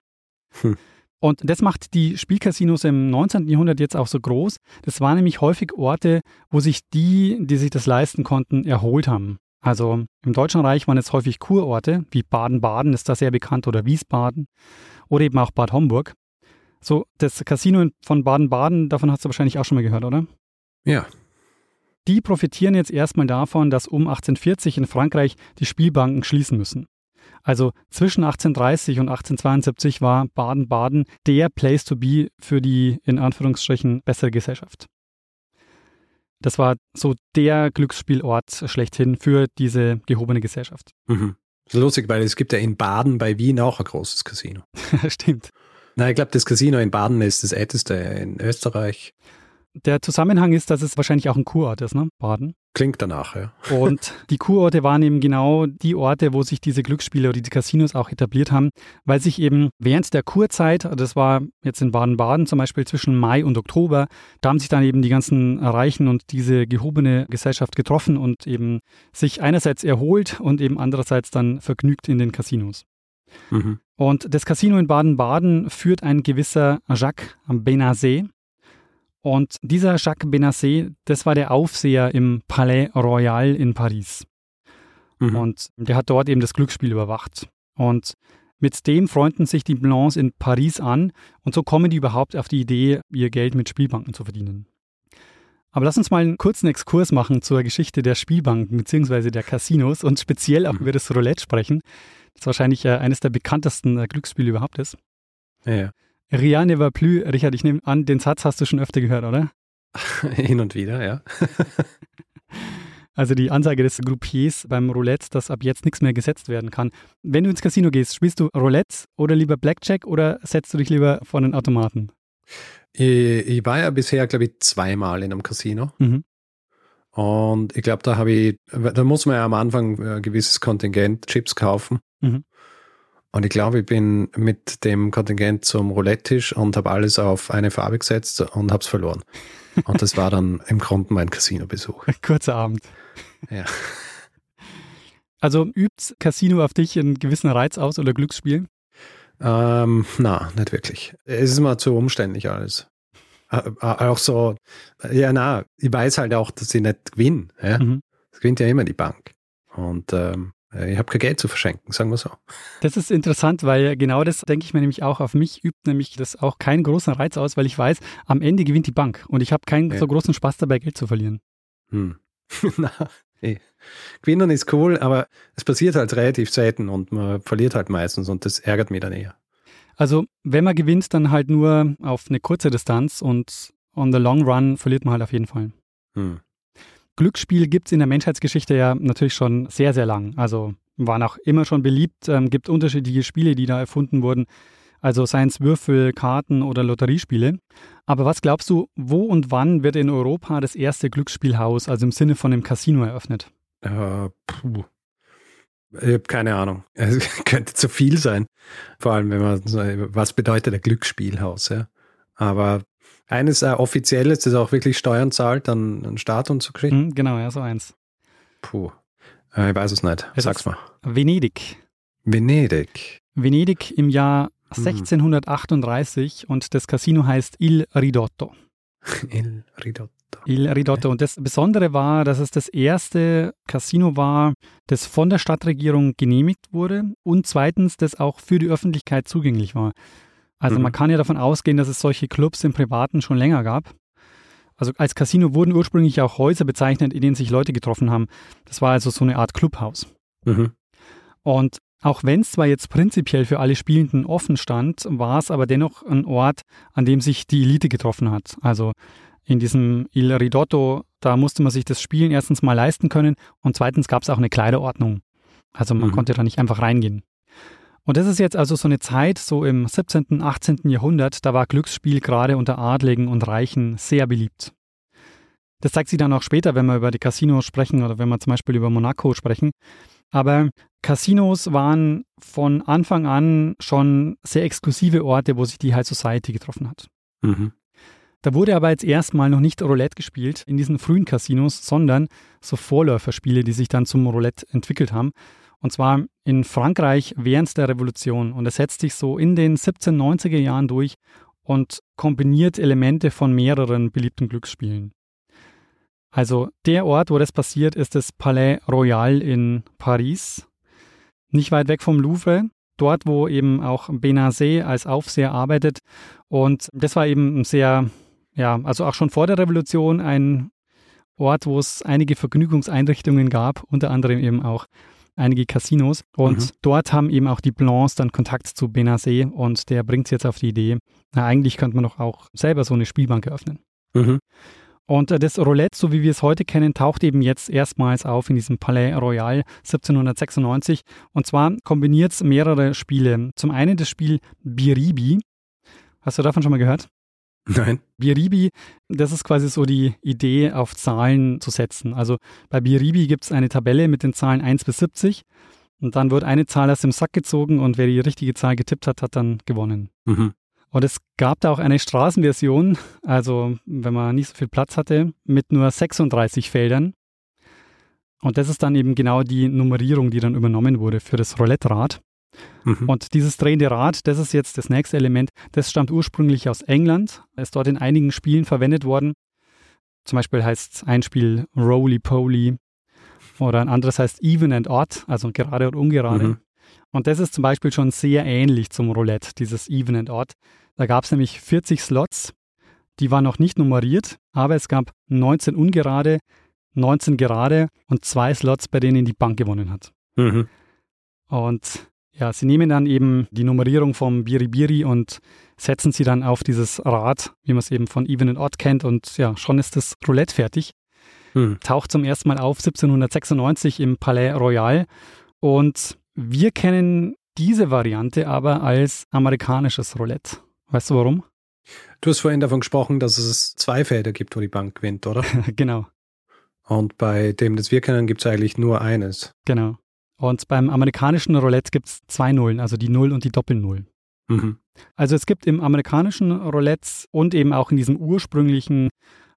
Hm. Und das macht die Spielcasinos im 19. Jahrhundert jetzt auch so groß. Das waren nämlich häufig Orte, wo sich die, die sich das leisten konnten, erholt haben. Also im Deutschen Reich waren es häufig Kurorte, wie Baden-Baden ist da sehr bekannt oder Wiesbaden oder eben auch Bad Homburg. So, das Casino von Baden-Baden, davon hast du wahrscheinlich auch schon mal gehört, oder? Ja. Die profitieren jetzt erstmal davon, dass um 1840 in Frankreich die Spielbanken schließen müssen. Also zwischen 1830 und 1872 war Baden-Baden der Place to be für die in Anführungsstrichen bessere Gesellschaft. Das war so der Glücksspielort schlechthin für diese gehobene Gesellschaft. Mhm. Das ist lustig, weil es gibt ja in Baden bei Wien auch ein großes Casino. Stimmt. Na, ich glaube, das Casino in Baden ist das älteste in Österreich. Der Zusammenhang ist, dass es wahrscheinlich auch ein Kurort ist, ne? Baden. Klingt danach, ja. Und die Kurorte waren eben genau die Orte, wo sich diese Glücksspiele oder die Casinos auch etabliert haben, weil sich eben während der Kurzeit, das war jetzt in Baden-Baden zum Beispiel zwischen Mai und Oktober, da haben sich dann eben die ganzen Reichen und diese gehobene Gesellschaft getroffen und eben sich einerseits erholt und eben andererseits dann vergnügt in den Casinos. Mhm. Und das Casino in Baden-Baden führt ein gewisser Jacques Benazet. Und dieser Jacques Benazet, das war der Aufseher im Palais Royal in Paris. Mhm. Und der hat dort eben das Glücksspiel überwacht. Und mit dem freunden sich die Blancs in Paris an und so kommen die überhaupt auf die Idee, ihr Geld mit Spielbanken zu verdienen. Aber lass uns mal einen kurzen Exkurs machen zur Geschichte der Spielbanken bzw. der Casinos und speziell auch über das Roulette sprechen, das wahrscheinlich äh, eines der bekanntesten äh, Glücksspiele überhaupt ist. ja, ja. Rien ne va plus, Richard, ich nehme an, den Satz hast du schon öfter gehört, oder? Hin und wieder, ja. Also die Ansage des Groupiers beim Roulette, dass ab jetzt nichts mehr gesetzt werden kann. Wenn du ins Casino gehst, spielst du Roulette oder lieber Blackjack oder setzt du dich lieber vor den Automaten? Ich, ich war ja bisher, glaube ich, zweimal in einem Casino. Mhm. Und ich glaube, da habe ich, da muss man ja am Anfang ein gewisses Kontingent Chips kaufen. Mhm. Und ich glaube, ich bin mit dem Kontingent zum Roulette-Tisch und habe alles auf eine Farbe gesetzt und habe es verloren. Und das war dann im Grunde mein Casino-Besuch. Kurzer Abend. Ja. Also übt Casino auf dich einen gewissen Reiz aus oder Glücksspiel? Ähm, na, nicht wirklich. Es ist immer zu umständlich alles. Auch so, ja, na, ich weiß halt auch, dass ich nicht gewinne. Ja? Mhm. Es gewinnt ja immer die Bank. Und ähm, ich habe kein Geld zu verschenken, sagen wir so. Das ist interessant, weil genau das denke ich mir nämlich auch auf mich übt nämlich das auch keinen großen Reiz aus, weil ich weiß, am Ende gewinnt die Bank und ich habe keinen Ja. so großen Spaß dabei, Geld zu verlieren. Hm. na, eh. Gewinnen ist cool, aber es passiert halt relativ selten und man verliert halt meistens und das ärgert mich dann eher. Also wenn man gewinnt, dann halt nur auf eine kurze Distanz und on the long run verliert man halt auf jeden Fall. Hm. Glücksspiel gibt es in der Menschheitsgeschichte ja natürlich schon sehr, sehr lang. Also waren auch immer schon beliebt, ähm, gibt unterschiedliche Spiele, die da erfunden wurden. Also seien es Würfel, Karten oder Lotteriespiele. Aber was glaubst du, wo und wann wird in Europa das erste Glücksspielhaus, also im Sinne von einem Casino, eröffnet? Äh, puh. Ich habe keine Ahnung. Es könnte zu viel sein. Vor allem, wenn man, was bedeutet ein Glücksspielhaus, ja. Aber eines äh, offizielles, das auch wirklich Steuern zahlt an, an Staat und so kriegt. Hm, genau, ja, so eins. Puh. Äh, ich weiß es nicht. Es Sag's mal. Venedig. Venedig. Venedig im Jahr Mhm. 1638 und das Casino heißt Il Ridotto. Il Ridotto. Il Ridotto. Und das Besondere war, dass es das erste Casino war, das von der Stadtregierung genehmigt wurde und zweitens, das auch für die Öffentlichkeit zugänglich war. Also Mhm. man kann ja davon ausgehen, dass es solche Clubs im Privaten schon länger gab. Also als Casino wurden ursprünglich auch Häuser bezeichnet, in denen sich Leute getroffen haben. Das war also so eine Art Clubhaus. Mhm. Und auch wenn es zwar jetzt prinzipiell für alle Spielenden offen stand, war es aber dennoch ein Ort, an dem sich die Elite getroffen hat. Also in diesem Il Ridotto, da musste man sich das Spielen erstens mal leisten können und zweitens gab es auch eine Kleiderordnung. Also man Mhm. konnte da nicht einfach reingehen. Und das ist jetzt also so eine Zeit, so im 17., 18. Jahrhundert, da war Glücksspiel gerade unter Adligen und Reichen sehr beliebt. Das zeigt sich dann auch später, wenn wir über die Casinos sprechen oder wenn wir zum Beispiel über Monaco sprechen. Aber Casinos waren von Anfang an schon sehr exklusive Orte, wo sich die High Society getroffen hat. Mhm. Da wurde aber jetzt erstmal noch nicht Roulette gespielt in diesen frühen Casinos, sondern so Vorläuferspiele, die sich dann zum Roulette entwickelt haben. Und zwar in Frankreich während der Revolution. Und das setzt sich so in den 1790er Jahren durch und kombiniert Elemente von mehreren beliebten Glücksspielen. Also der Ort, wo das passiert, ist das Palais Royal in Paris, nicht weit weg vom Louvre, dort, wo eben auch Benazet als Aufseher arbeitet. Und das war eben sehr, ja, also auch schon vor der Revolution ein Ort, wo es einige Vergnügungseinrichtungen gab, unter anderem eben auch einige Casinos. Und Mhm. dort haben eben auch die Blancs dann Kontakt zu Benazet und der bringt es jetzt auf die Idee, na, eigentlich könnte man doch auch selber so eine Spielbank eröffnen. Mhm. Und äh, das Roulette, so wie wir es heute kennen, taucht eben jetzt erstmals auf in diesem Palais Royal 1796. Und zwar kombiniert es mehrere Spiele. Zum einen das Spiel Biribi. Hast du davon schon mal gehört? Nein. Biribi, das ist quasi so die Idee, auf Zahlen zu setzen. Also bei Biribi gibt es eine Tabelle mit den Zahlen 1 bis 70 und dann wird eine Zahl aus dem Sack gezogen und wer die richtige Zahl getippt hat, hat dann gewonnen. Mhm. Und es gab da auch eine Straßenversion, also wenn man nicht so viel Platz hatte, mit nur 36 Feldern. Und das ist dann eben genau die Nummerierung, die dann übernommen wurde für das Roulette-Rad. Mhm. Und dieses drehende Rad, das ist jetzt das nächste Element, das stammt ursprünglich aus England, ist dort in einigen Spielen verwendet worden. Zum Beispiel heißt ein Spiel Roly Poly oder ein anderes heißt Even and Odd, also gerade und ungerade. Mhm. Und das ist zum Beispiel schon sehr ähnlich zum Roulette, dieses Even and Odd. Da gab es nämlich 40 Slots, die waren noch nicht nummeriert, aber es gab 19 ungerade, 19 gerade und zwei Slots, bei denen die Bank gewonnen hat. Mhm. Und ja, sie nehmen dann eben die Nummerierung vom Biribiri und setzen sie dann auf dieses Rad, wie man es eben von Even and Odd kennt. Und ja, schon ist das Roulette fertig. Mhm. Taucht zum ersten Mal auf 1796 im Palais Royal. Und wir kennen diese Variante aber als amerikanisches Roulette. Weißt du warum? Du hast vorhin davon gesprochen, dass es zwei Felder gibt, wo die Bank gewinnt, oder? genau. Und bei dem, das wir kennen, gibt es eigentlich nur eines. Genau. Und beim amerikanischen Roulette gibt es zwei Nullen, also die Null und die Doppelnull. Mhm. Also es gibt im amerikanischen Roulette und eben auch in diesem ursprünglichen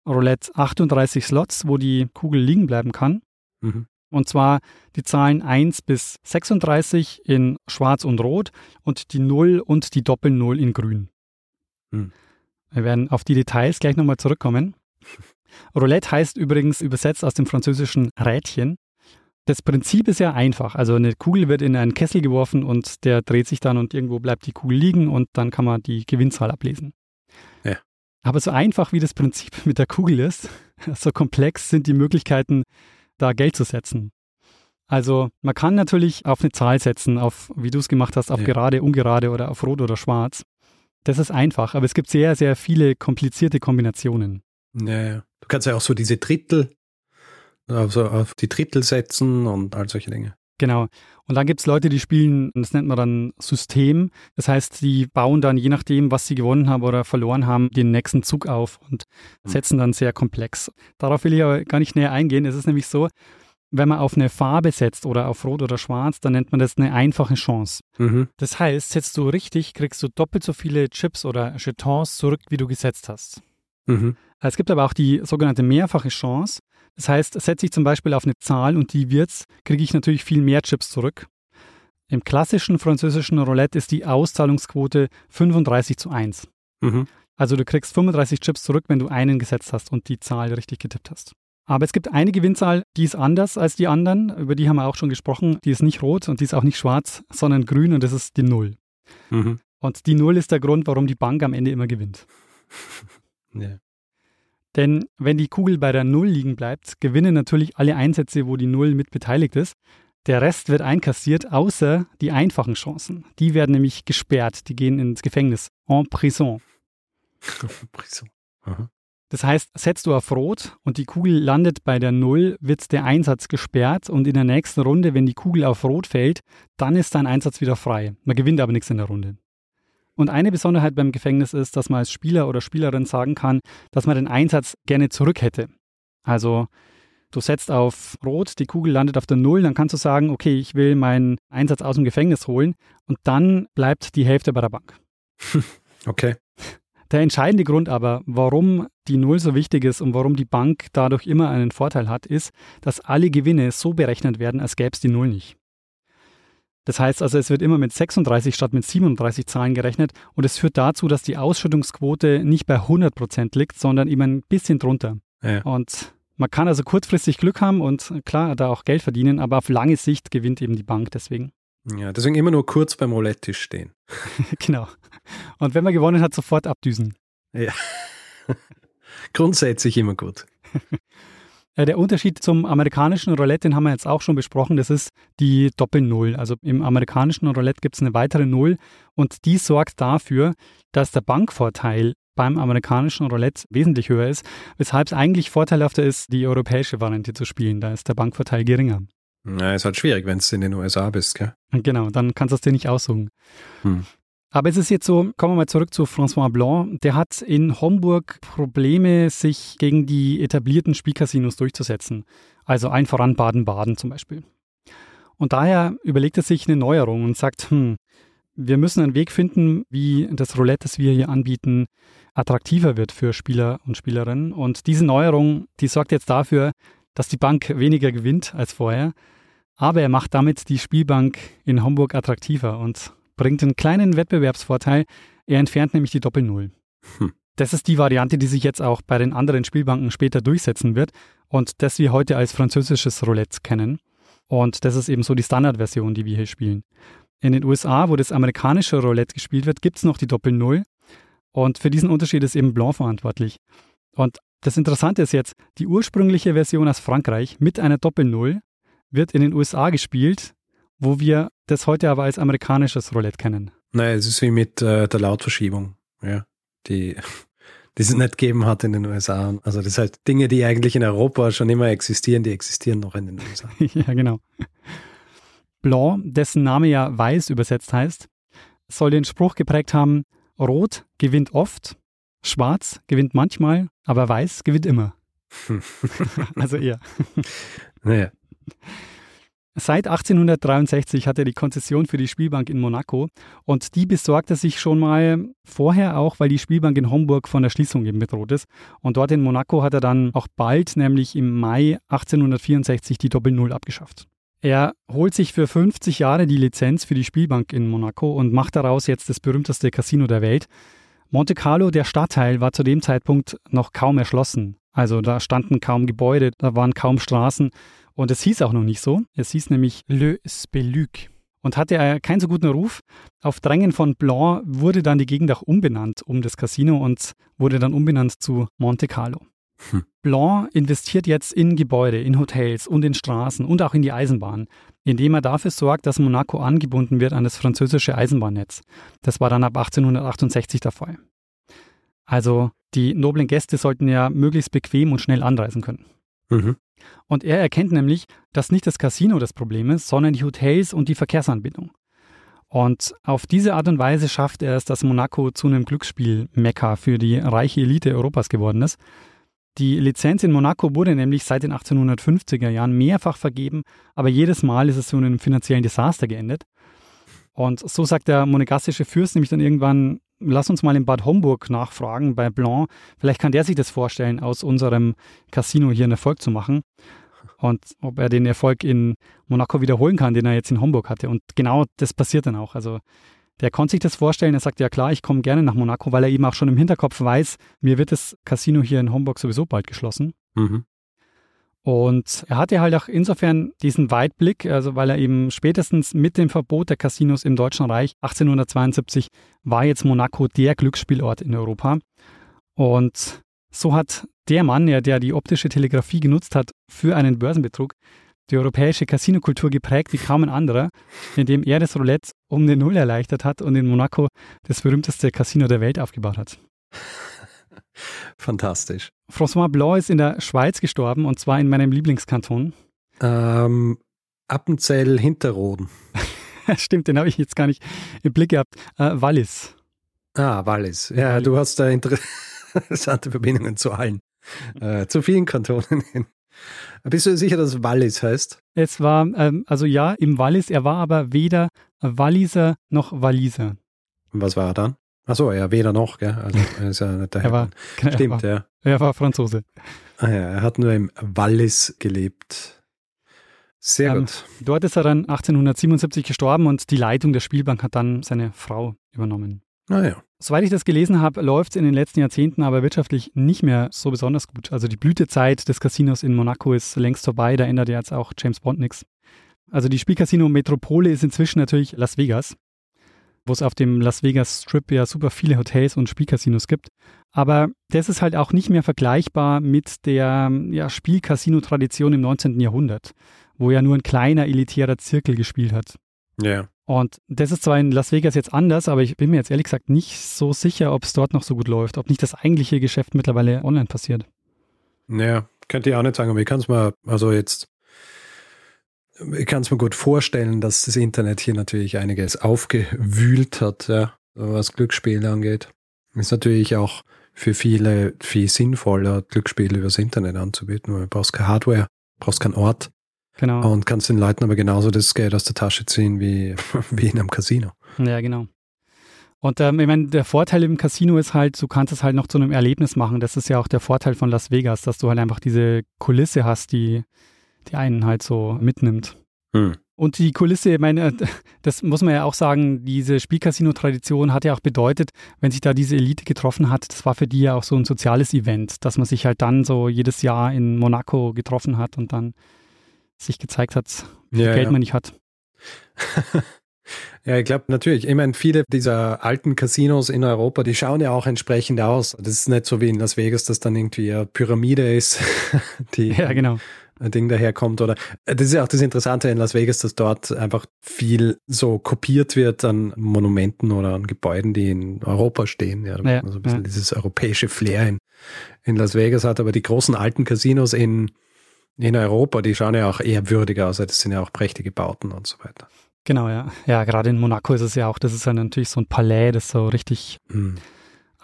Roulette 38 Slots, wo die Kugel liegen bleiben kann. Mhm. Und zwar die Zahlen 1 bis 36 in Schwarz und Rot und die 0 und die Doppel-Null in Grün. Hm. Wir werden auf die Details gleich nochmal zurückkommen. Roulette heißt übrigens übersetzt aus dem französischen Rädchen. Das Prinzip ist ja einfach. Also eine Kugel wird in einen Kessel geworfen und der dreht sich dann und irgendwo bleibt die Kugel liegen und dann kann man die Gewinnzahl ablesen. Ja. Aber so einfach wie das Prinzip mit der Kugel ist, so komplex sind die Möglichkeiten, da Geld zu setzen. Also man kann natürlich auf eine Zahl setzen, auf, wie du es gemacht hast, auf Ja. gerade, ungerade oder auf rot oder schwarz. Das ist einfach, aber es gibt sehr, sehr viele komplizierte Kombinationen. Ja, ja. Du kannst ja auch so diese Drittel, also auf die Drittel setzen und all solche Dinge. Genau. Und dann gibt es Leute, die spielen, das nennt man dann System. Das heißt, die bauen dann, je nachdem, was sie gewonnen haben oder verloren haben, den nächsten Zug auf und Hm. setzen dann sehr komplex. Darauf will ich aber gar nicht näher eingehen. Es ist nämlich so, wenn man auf eine Farbe setzt oder auf Rot oder Schwarz, dann nennt man das eine einfache Chance. Mhm. Das heißt, setzt du richtig, kriegst du doppelt so viele Chips oder Jetons zurück, wie du gesetzt hast. Mhm. Es gibt aber auch die sogenannte mehrfache Chance. Das heißt, setze ich zum Beispiel auf eine Zahl und die wird's, kriege ich natürlich viel mehr Chips zurück. Im klassischen französischen Roulette ist die Auszahlungsquote 35 zu 1. Mhm. Also du kriegst 35 Chips zurück, wenn du einen gesetzt hast und die Zahl richtig getippt hast. Aber es gibt eine Gewinnzahl, die ist anders als die anderen. Über die haben wir auch schon gesprochen. Die ist nicht rot und die ist auch nicht schwarz, sondern grün und das ist die Null. Mhm. Und die Null ist der Grund, warum die Bank am Ende immer gewinnt. Ja. Denn wenn die Kugel bei der Null liegen bleibt, gewinnen natürlich alle Einsätze, wo die Null mit beteiligt ist. Der Rest wird einkassiert, außer die einfachen Chancen. Die werden nämlich gesperrt, die gehen ins Gefängnis, en prison. Prison. Aha. Das heißt, setzt du auf Rot und die Kugel landet bei der Null, wird der Einsatz gesperrt und in der nächsten Runde, wenn die Kugel auf Rot fällt, dann ist dein Einsatz wieder frei. Man gewinnt aber nichts in der Runde. Und eine Besonderheit beim Gefängnis ist, dass man als Spieler oder Spielerin sagen kann, dass man den Einsatz gerne zurück hätte. Also du setzt auf Rot, die Kugel landet auf der Null, dann kannst du sagen, okay, ich will meinen Einsatz aus dem Gefängnis holen und dann bleibt die Hälfte bei der Bank. Okay. Der entscheidende Grund aber, warum die Null so wichtig ist und warum die Bank dadurch immer einen Vorteil hat, ist, dass alle Gewinne so berechnet werden, als gäbe es die Null nicht. Das heißt also, es wird immer mit 36 statt mit 37 Zahlen gerechnet und es führt dazu, dass die Ausschüttungsquote nicht bei 100% liegt, sondern eben ein bisschen drunter. Ja. Und man kann also kurzfristig Glück haben und klar da auch Geld verdienen, aber auf lange Sicht gewinnt eben die Bank deswegen. ja, deswegen immer nur kurz beim Roulette-Tisch stehen. genau. Und wenn man gewonnen hat, sofort abdüsen. Ja. Grundsätzlich immer gut. Äh, Der Unterschied zum amerikanischen Roulette, den haben wir jetzt auch schon besprochen, das ist die Doppel-Null. Also im amerikanischen Roulette gibt es eine weitere Null und die sorgt dafür, dass der Bankvorteil beim amerikanischen Roulette wesentlich höher ist, weshalb es eigentlich vorteilhafter ist, die europäische Variante zu spielen. Da ist der Bankvorteil geringer. Ja, ist halt schwierig, wenn du in den USA bist, gell? Genau, dann kannst du es dir nicht aussuchen. Hm. Aber es ist jetzt so, kommen wir mal zurück zu François Blanc. Der hat in Homburg Probleme, sich gegen die etablierten Spielcasinos durchzusetzen. Also ein voran Baden-Baden zum Beispiel. Und daher überlegt er sich eine Neuerung und sagt, hm, wir müssen einen Weg finden, wie das Roulette, das wir hier anbieten, attraktiver wird für Spieler und Spielerinnen. Und diese Neuerung, die sorgt jetzt dafür, dass die Bank weniger gewinnt als vorher. Aber er macht damit die Spielbank in Homburg attraktiver und bringt einen kleinen Wettbewerbsvorteil. Er entfernt nämlich die Doppel-Null. Hm. Das ist die Variante, die sich jetzt auch bei den anderen Spielbanken später durchsetzen wird und das wir heute als französisches Roulette kennen. Und das ist eben so die Standardversion, die wir hier spielen. In den USA, wo das amerikanische Roulette gespielt wird, gibt es noch die Doppel-Null. Und für diesen Unterschied ist eben Blanc verantwortlich. Und das Interessante ist jetzt, die ursprüngliche Version aus Frankreich mit einer Doppel-Null wird in den USA gespielt, wo wir das heute aber als amerikanisches Roulette kennen. Nein, es ist wie mit äh, der Lautverschiebung, ja, die, die es nicht gegeben hat in den USA. Also das sind halt Dinge, die eigentlich in Europa schon immer existieren, die existieren noch in den USA. ja, genau. Blanc, dessen Name ja weiß übersetzt heißt, soll den Spruch geprägt haben, Rot gewinnt oft, Schwarz gewinnt manchmal, aber Weiß gewinnt immer. also eher. Naja. Seit 1863 hat er die Konzession für die Spielbank in Monaco und die besorgt er sich schon mal vorher auch, weil die Spielbank in Homburg von der Schließung eben bedroht ist. Und dort in Monaco hat er dann auch bald, nämlich im Mai 1864, die Doppel-Null abgeschafft. Er holt sich für 50 Jahre die Lizenz für die Spielbank in Monaco und macht daraus jetzt das berühmteste Casino der Welt. Monte Carlo, der Stadtteil, war zu dem Zeitpunkt noch kaum erschlossen. Also da standen kaum Gebäude, da waren kaum Straßen und es hieß auch noch nicht so. Es hieß nämlich Le Speluc und hatte keinen so guten Ruf. Auf Drängen von Blanc wurde dann die Gegend auch umbenannt um das Casino und wurde dann umbenannt zu Monte Carlo. Hm. Blanc investiert jetzt in Gebäude, in Hotels und in Straßen und auch in die Eisenbahn, indem er dafür sorgt, dass Monaco angebunden wird an das französische Eisenbahnnetz. Das war dann ab 1868 der Fall. Also die noblen Gäste sollten ja möglichst bequem und schnell anreisen können. Mhm. Und er erkennt nämlich, dass nicht das Casino das Problem ist, sondern die Hotels und die Verkehrsanbindung. Und auf diese Art und Weise schafft er es, dass Monaco zu einem Glücksspiel-Mekka für die reiche Elite Europas geworden ist. Die Lizenz in Monaco wurde nämlich seit den 1850er Jahren mehrfach vergeben, aber jedes Mal ist es zu einem finanziellen Desaster geendet. Und so sagt der monegassische Fürst nämlich dann irgendwann, lass uns mal in Bad Homburg nachfragen bei Blanc. Vielleicht kann der sich das vorstellen, aus unserem Casino hier einen Erfolg zu machen. Und ob er den Erfolg in Monaco wiederholen kann, den er jetzt in Homburg hatte. Und genau das passiert dann auch. Also der konnte sich das vorstellen. Er sagt, ja klar, ich komme gerne nach Monaco, weil er eben auch schon im Hinterkopf weiß, mir wird das Casino hier in Homburg sowieso bald geschlossen. Mhm. Und er hatte halt auch insofern diesen Weitblick, also weil er eben spätestens mit dem Verbot der Casinos im Deutschen Reich 1872 war jetzt Monaco der Glücksspielort in Europa. Und so hat der Mann, der, der die optische Telegrafie genutzt hat für einen Börsenbetrug, die europäische Casinokultur geprägt wie kaum ein anderer, indem er das Roulette um eine Null erleichtert hat und in Monaco das berühmteste Casino der Welt aufgebaut hat. Fantastisch. François Blanc ist in der Schweiz gestorben und zwar in meinem Lieblingskanton. Ähm, Appenzell Hinterroden. Stimmt, den habe ich jetzt gar nicht im Blick gehabt. Äh, Wallis. Ah, Wallis. Ja, Wallis. du hast da interessante Verbindungen zu allen. Äh, zu vielen Kantonen hin. Bist du sicher, dass Wallis heißt? Es war, ähm, also ja, im Wallis, er war aber weder Walliser noch Walliser. Und was war er dann? Achso, ja, weder noch, gell? Also, er ist ja nicht Er war, daher. Stimmt, er war, ja. er war Franzose. Ah ja, er hat nur im Wallis gelebt. Sehr Ähm, gut. Dort ist er dann 1877 gestorben und die Leitung der Spielbank hat dann seine Frau übernommen. Naja. Soweit ich das gelesen habe, läuft es in den letzten Jahrzehnten aber wirtschaftlich nicht mehr so besonders gut. Also die Blütezeit des Casinos in Monaco ist längst vorbei, da ändert jetzt auch James Bond nichts. Also die Spielcasino Metropole ist inzwischen natürlich Las Vegas, wo es auf dem Las Vegas Strip ja super viele Hotels und Spielcasinos gibt. Aber das ist halt auch nicht mehr vergleichbar mit der ja, Spielcasino-Tradition im 19. Jahrhundert, wo ja nur ein kleiner elitärer Zirkel gespielt hat. Ja. Und das ist zwar in Las Vegas jetzt anders, aber ich bin mir jetzt ehrlich gesagt nicht so sicher, ob es dort noch so gut läuft, ob nicht das eigentliche Geschäft mittlerweile online passiert. Naja, könnte ich auch nicht sagen, aber ich kann es mir, also jetzt, ich kann es mir gut vorstellen, dass das Internet hier natürlich einiges aufgewühlt hat, ja, was Glücksspiele angeht. Ist natürlich auch für viele viel sinnvoller, Glücksspiele übers Internet anzubieten, weil du brauchst keine Hardware, brauchst keinen Ort Genau. und kannst den Leuten aber genauso das Geld aus der Tasche ziehen wie, wie in einem Casino. Ja, genau. Und ähm, ich meine, der Vorteil im Casino ist halt, du kannst es halt noch zu einem Erlebnis machen. Das ist ja auch der Vorteil von Las Vegas, dass du halt einfach diese Kulisse hast, die, die einen halt so mitnimmt. Hm. Und die Kulisse, ich meine, das muss man ja auch sagen, diese Spielcasino-Tradition hat ja auch bedeutet, wenn sich da diese Elite getroffen hat, das war für die ja auch so ein soziales Event, dass man sich halt dann so jedes Jahr in Monaco getroffen hat und dann sich gezeigt hat, wie viel Ja, Geld ja. man nicht hat. Ja, ich glaube natürlich. Ich meine, viele dieser alten Casinos in Europa, die schauen ja auch entsprechend aus. Das ist nicht so wie in Las Vegas, dass dann irgendwie eine Pyramide ist, die Ja, genau. Ein Ding daherkommt. Oder das ist ja auch das Interessante in Las Vegas, dass dort einfach viel so kopiert wird an Monumenten oder an Gebäuden, die in Europa stehen. Ja, Ja, man so ein bisschen ja. dieses europäische Flair in, in Las Vegas hat. Aber die großen alten Casinos in, in Europa, die schauen ja auch eher würdiger aus. Das sind ja auch prächtige Bauten und so weiter. Genau, ja. Ja, gerade in Monaco ist es ja auch, das ist ja natürlich so ein Palais, das so richtig Hm.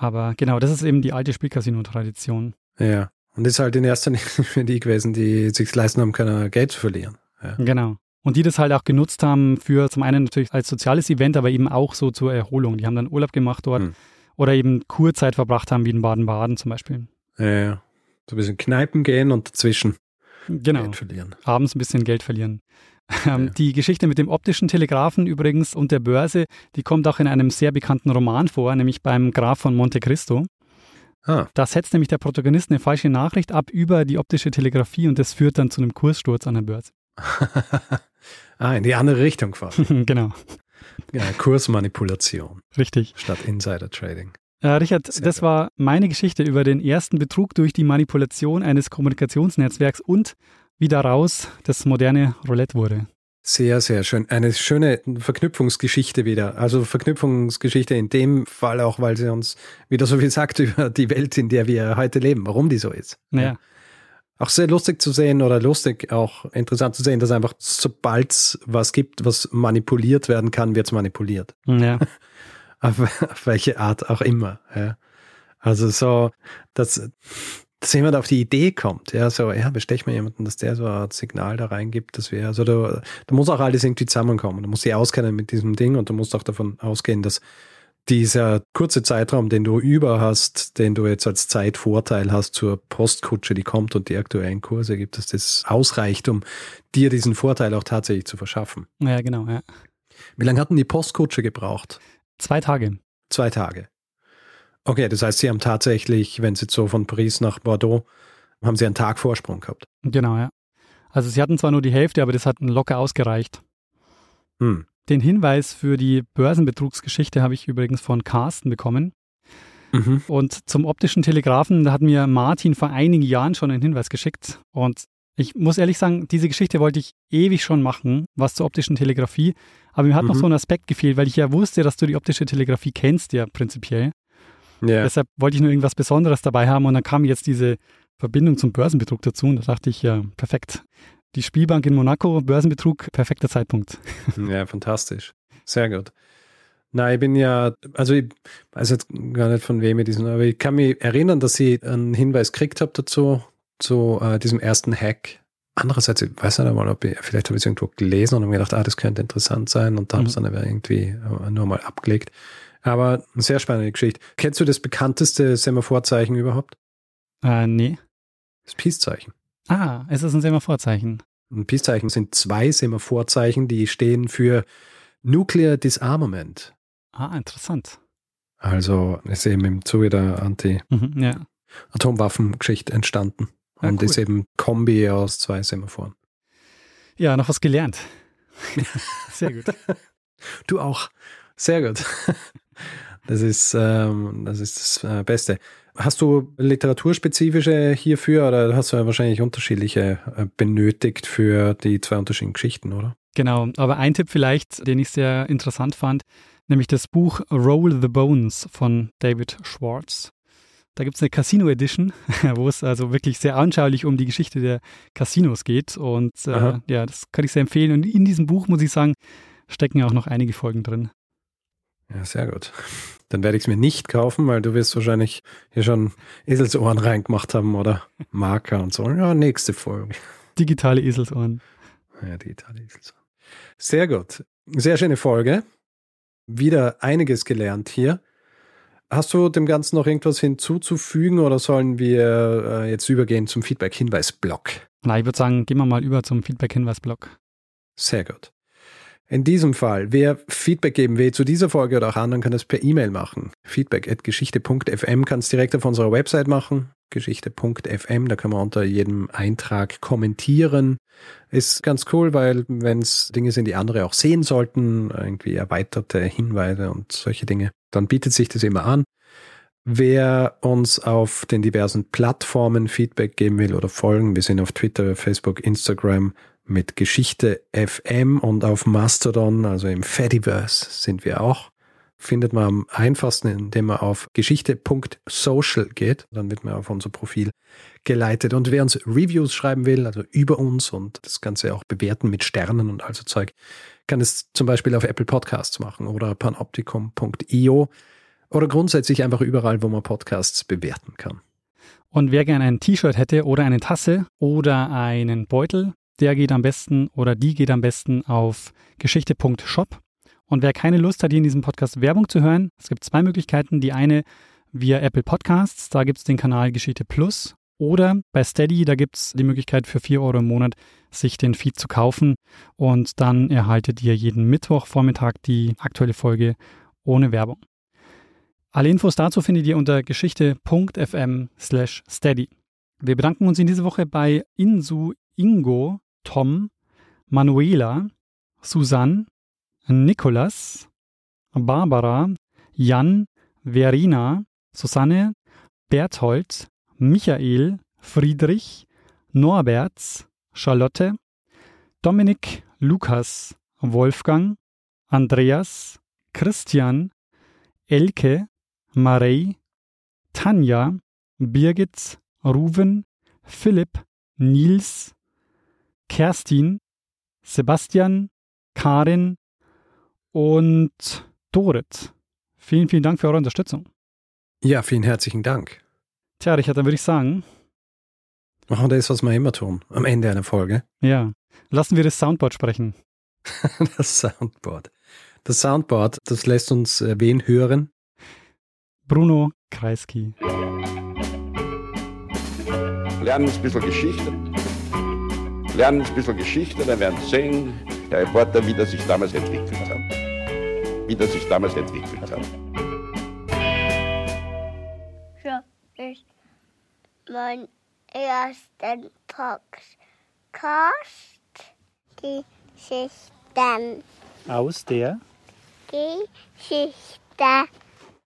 Aber genau, das ist eben die alte Spielcasino-Tradition. Ja. Und ist halt in erster Linie für die gewesen, die sich leisten haben können, Geld zu verlieren. Ja. Genau. Und die das halt auch genutzt haben für zum einen natürlich als soziales Event, aber eben auch so zur Erholung. Die haben dann Urlaub gemacht dort Hm. oder eben Kurzeit verbracht haben, wie in Baden-Baden zum Beispiel. Ja, ja. So ein bisschen Kneipen gehen und dazwischen Genau. Geld verlieren. abends ein bisschen Geld verlieren. Ähm, Ja. Die Geschichte mit dem optischen Telegraphen übrigens und der Börse, die kommt auch in einem sehr bekannten Roman vor, nämlich beim Graf von Monte Cristo. Ah, Da setzt nämlich der Protagonist eine falsche Nachricht ab über die optische Telegrafie und das führt dann zu einem Kurssturz an der Börse. ah, in die andere Richtung quasi. genau, Ja, Kursmanipulation richtig. statt Insider-Trading. Äh, Richard, Sehr das war meine Geschichte über den ersten Betrug durch die Manipulation eines Kommunikationsnetzwerks und wie daraus das moderne Roulette wurde. Sehr, sehr schön. Eine schöne Verknüpfungsgeschichte wieder. Also Verknüpfungsgeschichte in dem Fall auch, weil sie uns wieder so viel sagt über die Welt, in der wir heute leben, warum die so ist. Naja, Auch sehr lustig zu sehen oder lustig, auch interessant zu sehen, dass einfach sobald es was gibt, was manipuliert werden kann, wird es manipuliert. ja, Auf, auf welche Art auch immer. Ja. Also so, dass, dass jemand auf die Idee kommt, ja, so, ja, bestech mal jemanden, dass der so ein Signal da reingibt, dass wir, also da, da muss auch alles irgendwie zusammenkommen. Du musst dich auskennen mit diesem Ding und du musst auch davon ausgehen, dass dieser kurze Zeitraum, den du über hast, den du jetzt als Zeitvorteil hast zur Postkutsche, die kommt und die aktuellen Kurse gibt, dass das ausreicht, um dir diesen Vorteil auch tatsächlich zu verschaffen. ja, genau. Ja. Wie lange hatten die Postkutsche gebraucht? Zwei Tage. Zwei Tage. Okay, das heißt, Sie haben tatsächlich, wenn Sie jetzt so von Paris nach Bordeaux, haben Sie einen Tag Vorsprung gehabt. Genau, ja. Also sie hatten zwar nur die Hälfte, aber das hat locker ausgereicht. Hm. Den Hinweis für die Börsenbetrugsgeschichte habe ich übrigens von Carsten bekommen. Mhm. Und zum optischen Telegraphen, da hat mir Martin vor einigen Jahren schon einen Hinweis geschickt. Und ich muss ehrlich sagen, diese Geschichte wollte ich ewig schon machen, was zur optischen Telegrafie. Aber mir hat noch Mhm. so ein Aspekt gefehlt, weil ich ja wusste, dass du die optische Telegrafie kennst, ja prinzipiell. Ja. Deshalb wollte ich nur irgendwas Besonderes dabei haben und dann kam jetzt diese Verbindung zum Börsenbetrug dazu und da dachte ich, ja, perfekt. Die Spielbank in Monaco, Börsenbetrug, perfekter Zeitpunkt. ja, fantastisch. Sehr gut. Na, ich bin ja, also ich weiß jetzt gar nicht von wem ich diesen, aber ich kann mich erinnern, dass ich einen Hinweis gekriegt habe dazu, zu äh, diesem ersten Hack. Andererseits, ich weiß nicht einmal, ob ich, vielleicht habe ich es irgendwo gelesen und habe mir gedacht, ah, das könnte interessant sein und Mhm. habe ich es dann aber irgendwie äh, nur mal abgelegt. Aber eine sehr spannende Geschichte. Kennst du das bekannteste Semaphorzeichen überhaupt? Äh, nee. Das Peace-Zeichen. Ah, es ist ein Semaphorzeichen. Ein Peace-Zeichen sind zwei Semaphorzeichen, die stehen für Nuclear Disarmament. Ah, interessant. Also ist eben im Zuge der Mhm, ja. Anti-Atomwaffen-Geschichte entstanden. Ah, und cool. ist eben Kombi aus zwei Semaphoren. ja, noch was gelernt. Sehr gut. Du auch. Sehr gut. Das ist, ähm, das, ist das äh, Beste. Hast du literaturspezifische hierfür oder hast du ja wahrscheinlich unterschiedliche äh, benötigt für die zwei unterschiedlichen Geschichten, oder? Genau, aber ein Tipp vielleicht, den ich sehr interessant fand, nämlich das Buch Roll the Bones von David Schwartz. Da gibt es eine Casino Edition, wo es also wirklich sehr anschaulich um die Geschichte der Casinos geht. Und äh, ja, das kann ich sehr empfehlen. Und in diesem Buch, muss ich sagen, stecken auch noch einige Folgen drin. Ja, sehr gut. Dann werde ich es mir nicht kaufen, weil du wirst wahrscheinlich hier schon Eselsohren reingemacht haben oder Marker und so. Ja, nächste Folge. Digitale Eselsohren. Ja, digitale Eselsohren. Sehr gut. Sehr schöne Folge. Wieder einiges gelernt hier. Hast du dem Ganzen noch irgendwas hinzuzufügen oder sollen wir äh, jetzt übergehen zum Feedback-Hinweis-Blog? Na, ich würde sagen, gehen wir mal über zum Feedback-Hinweis-Blog. Sehr gut. In diesem Fall, wer Feedback geben will zu dieser Folge oder auch anderen, kann das per E-Mail machen. Feedback at geschichte.fm kann es direkt auf unserer Website machen. Geschichte.fm, da kann man unter jedem Eintrag kommentieren. Ist ganz cool, weil wenn es Dinge sind, die andere auch sehen sollten, irgendwie erweiterte Hinweise und solche Dinge, dann bietet sich das immer an. Wer uns auf den diversen Plattformen Feedback geben will oder folgen, wir sind auf Twitter, Facebook, Instagram, mit Geschichte FM und auf Mastodon, also im Fediverse sind wir auch. Findet man am einfachsten, indem man auf geschichte.social geht. Dann wird man auf unser Profil geleitet. Und wer uns Reviews schreiben will, also über uns und das Ganze auch bewerten mit Sternen und also Zeug, kann es zum Beispiel auf Apple Podcasts machen oder panoptikum.io. oder grundsätzlich einfach überall, wo man Podcasts bewerten kann. Und wer gerne ein T-Shirt hätte oder eine Tasse oder einen Beutel, der geht am besten oder die geht am besten auf geschichte.shop. Und wer keine Lust hat, hier in diesem Podcast Werbung zu hören, es gibt zwei Möglichkeiten. Die eine via Apple Podcasts, da gibt es den Kanal Geschichte Plus. Oder bei Steady, da gibt es die Möglichkeit für 4 Euro im Monat, sich den Feed zu kaufen. Und dann erhaltet ihr jeden Mittwochvormittag die aktuelle Folge ohne Werbung. Alle Infos dazu findet ihr unter geschichte.fm slash steady. Wir bedanken uns in dieser Woche bei Insu, Ingo, Tom, Manuela, Susanne, Nikolas, Barbara, Jan, Verina, Susanne, Berthold, Michael, Friedrich, Norberts, Charlotte, Dominik, Lukas, Wolfgang, Andreas, Christian, Elke, Marei, Tanja, Birgit, Ruven, Philipp, Nils, Kerstin, Sebastian, Karin und Dorit. Vielen, vielen Dank für eure Unterstützung. Ja, vielen herzlichen Dank. Tja, Richard, dann würde ich sagen. Machen wir das, was wir immer tun, am Ende einer Folge. Ja. Lassen wir das Soundboard sprechen. das Soundboard. Das Soundboard, das lässt uns äh, wen hören? Bruno Kreisky. Lernen ein bisschen Geschichte. Lernen ein bisschen Geschichte, dann werden Sie sehen, der Reporter, wie das sich damals entwickelt hat. Wie das sich damals entwickelt hat. So ist mein erster Podcast. Geschichten. Aus der Geschichte.